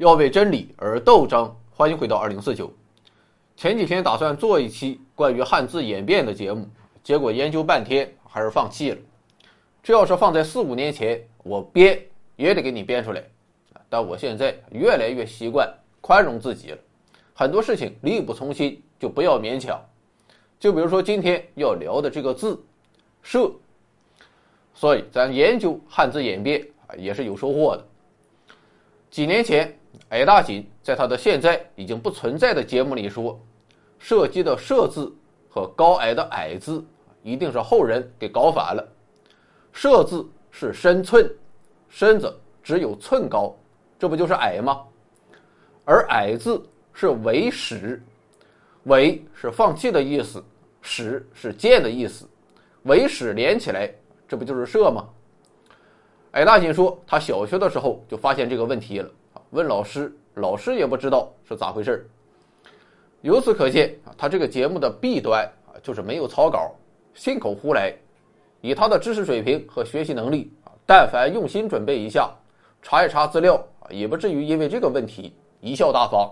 要为真理而斗争。欢迎回到二零四九。前几天打算做一期关于汉字演变的节目，结果研究半天还是放弃了。这要是放在四五年前，我编也得给你编出来。但我现在越来越习惯宽容自己了，很多事情力不从心就不要勉强。就比如说今天要聊的这个字“社”，所以咱研究汉字演变也是有收获的。几年前，矮大紧在他的现在已经不存在的节目里说，射击的“射”字和高矮的“矮”字一定是后人给搞反了。射字是身寸，身子只有寸高，这不就是矮吗？而矮字是为始，为是放弃的意思，始是箭的意思，为始连起来，这不就是射吗？矮大紧说，他小学的时候就发现这个问题了问老师，老师也不知道是咋回事由此可见啊，他这个节目的弊端啊，就是没有草稿，信口胡来。以他的知识水平和学习能力啊，但凡用心准备一下，查一查资料啊，也不至于因为这个问题贻笑大方，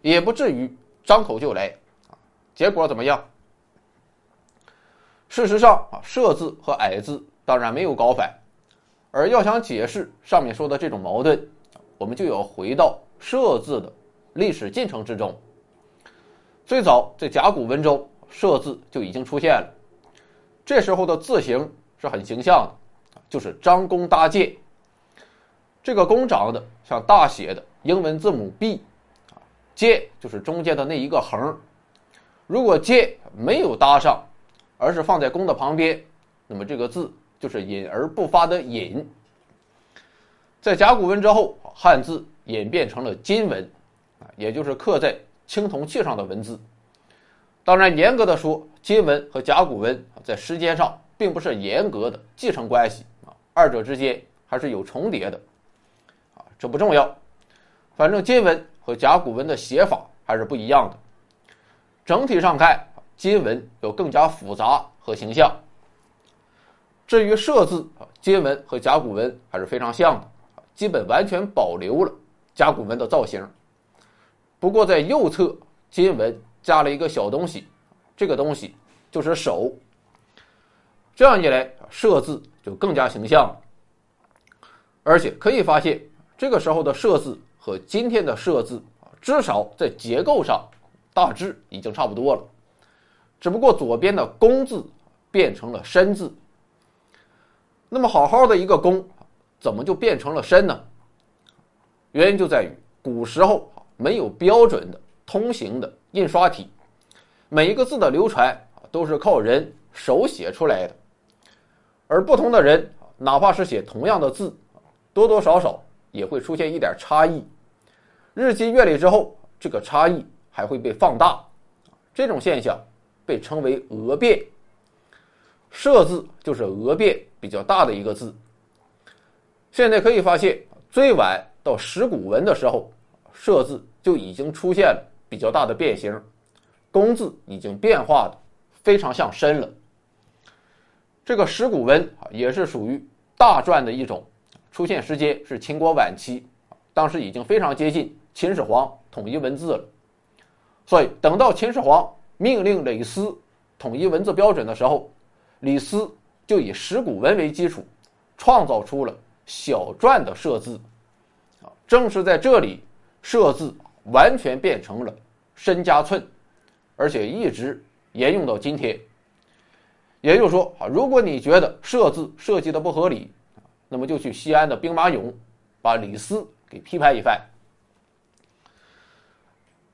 也不至于张口就来啊。结果怎么样？事实上啊，“社”字和“矮”字当然没有搞反。而要想解释上面说的这种矛盾，我们就要回到“射”字的历史进程之中。最早在甲骨文中，“射”字就已经出现了。这时候的字形是很形象的，就是张弓搭箭。这个弓长得像大写的英文字母 B，啊，箭就是中间的那一个横。如果箭没有搭上，而是放在弓的旁边，那么这个字。就是隐而不发的隐，在甲骨文之后，汉字演变成了金文，啊，也就是刻在青铜器上的文字。当然，严格的说，金文和甲骨文在时间上并不是严格的继承关系啊，二者之间还是有重叠的，啊，这不重要，反正金文和甲骨文的写法还是不一样的。整体上看，金文有更加复杂和形象。至于“社”字啊，金文和甲骨文还是非常像的，基本完全保留了甲骨文的造型。不过在右侧，金文加了一个小东西，这个东西就是手。这样一来，“社”字就更加形象了。而且可以发现，这个时候的“社”字和今天的“社”字，至少在结构上大致已经差不多了。只不过左边的“工”字变成了“身”字。那么好好的一个“弓”，怎么就变成了“身”呢？原因就在于古时候没有标准的通行的印刷体，每一个字的流传都是靠人手写出来的，而不同的人哪怕是写同样的字，多多少少也会出现一点差异。日积月累之后，这个差异还会被放大，这种现象被称为“讹变”。社字就是讹变比较大的一个字。现在可以发现，最晚到石鼓文的时候，社字就已经出现了比较大的变形，工字已经变化的非常像身了。这个石鼓文啊，也是属于大篆的一种，出现时间是秦国晚期，当时已经非常接近秦始皇统一文字了。所以等到秦始皇命令李斯统一文字标准的时候。李斯就以石鼓文为基础，创造出了小篆的“设”字，啊，正是在这里，“设”字完全变成了身加寸，而且一直沿用到今天。也就是说，啊，如果你觉得“设”字设计的不合理，那么就去西安的兵马俑，把李斯给批判一番。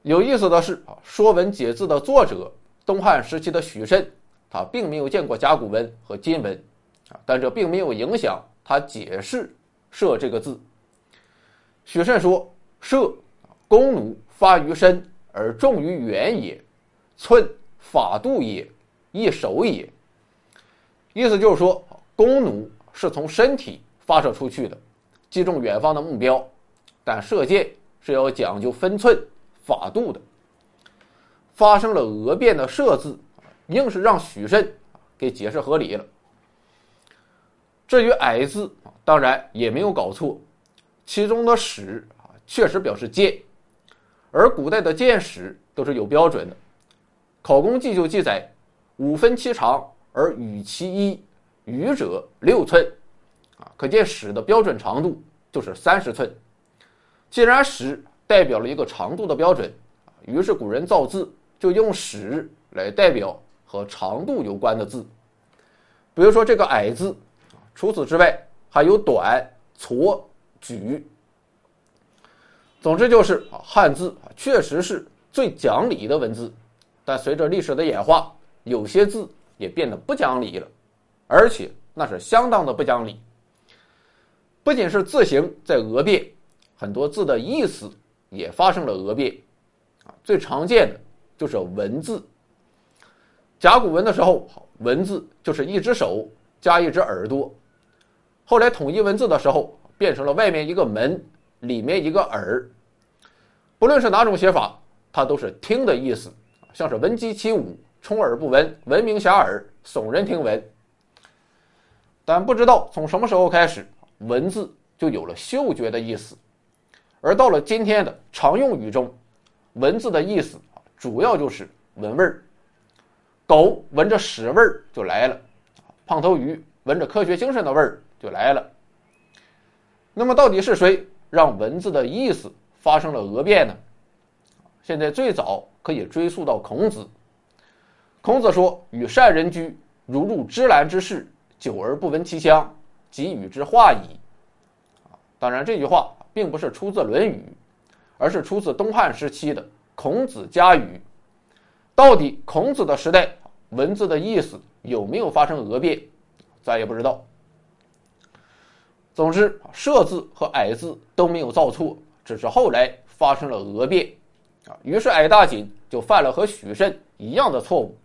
有意思的是，啊，《说文解字》的作者，东汉时期的许慎。他并没有见过甲骨文和金文，啊，但这并没有影响他解释“射”这个字。许慎说：“射，弓弩发于身而重于远也，寸法度也，易守也。”意思就是说，弓弩是从身体发射出去的，击中远方的目标，但射箭是要讲究分寸、法度的。发生了讹变的“射”字。硬是让许慎给解释合理了。至于“矮”字当然也没有搞错，其中的“始”啊，确实表示箭，而古代的箭矢都是有标准的，《考工记》就记载五分其长，而与其一，余者六寸，啊，可见矢的标准长度就是三十寸。既然矢代表了一个长度的标准，于是古人造字就用矢来代表和长度有关的字。比如说这个“矮”字，除此之外还有短、矬、举。总之就是，汉字确实是最讲理的文字，但随着历史的演化，有些字也变得不讲理了，而且那是相当的不讲理。不仅是字形在讹变。很多字的意思也发生了讹变，啊，最常见的就是文字。甲骨文的时候，文字就是一只手加一只耳朵，后来统一文字的时候，变成了外面一个门，里面一个耳。不论是哪种写法，它都是听的意思，像是闻鸡起舞，充耳不闻，闻名遐迩，耸人听闻。但不知道从什么时候开始，文字就有了嗅觉的意思。而到了今天的常用语中，文字的意思主要就是闻味儿。狗闻着屎味儿就来了，胖头鱼闻着科学精神的味儿就来了。那么，到底是谁让文字的意思发生了讹变呢？现在最早可以追溯到孔子。孔子说：“与善人居，如入芝兰之室，久而不闻其香，即与之化矣。”当然，这句话。并不是出自《论语》，而是出自东汉时期的《孔子家语》。到底孔子的时代文字的意思有没有发生讹变，咱也不知道。总之，设字和矮字都没有造错，只是后来发生了讹变啊。于是矮大紧就犯了和许慎一样的错误。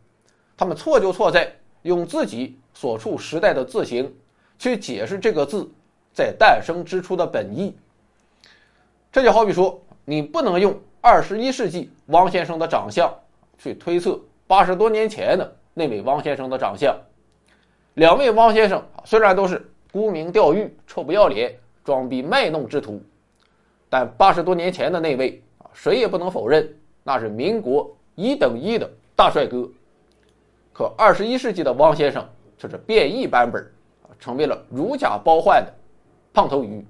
他们错就错在用自己所处时代的字形去解释这个字在诞生之初的本意。这就好比说，你不能用二十一世纪汪先生的长相去推测八十多年前的那位汪先生的长相。两位汪先生虽然都是沽名钓誉、臭不要脸、装逼卖弄之徒，但八十多年前的那位啊，谁也不能否认那是民国一等一的大帅哥。可二十一世纪的汪先生却是变异版本，成为了如假包换的胖头鱼。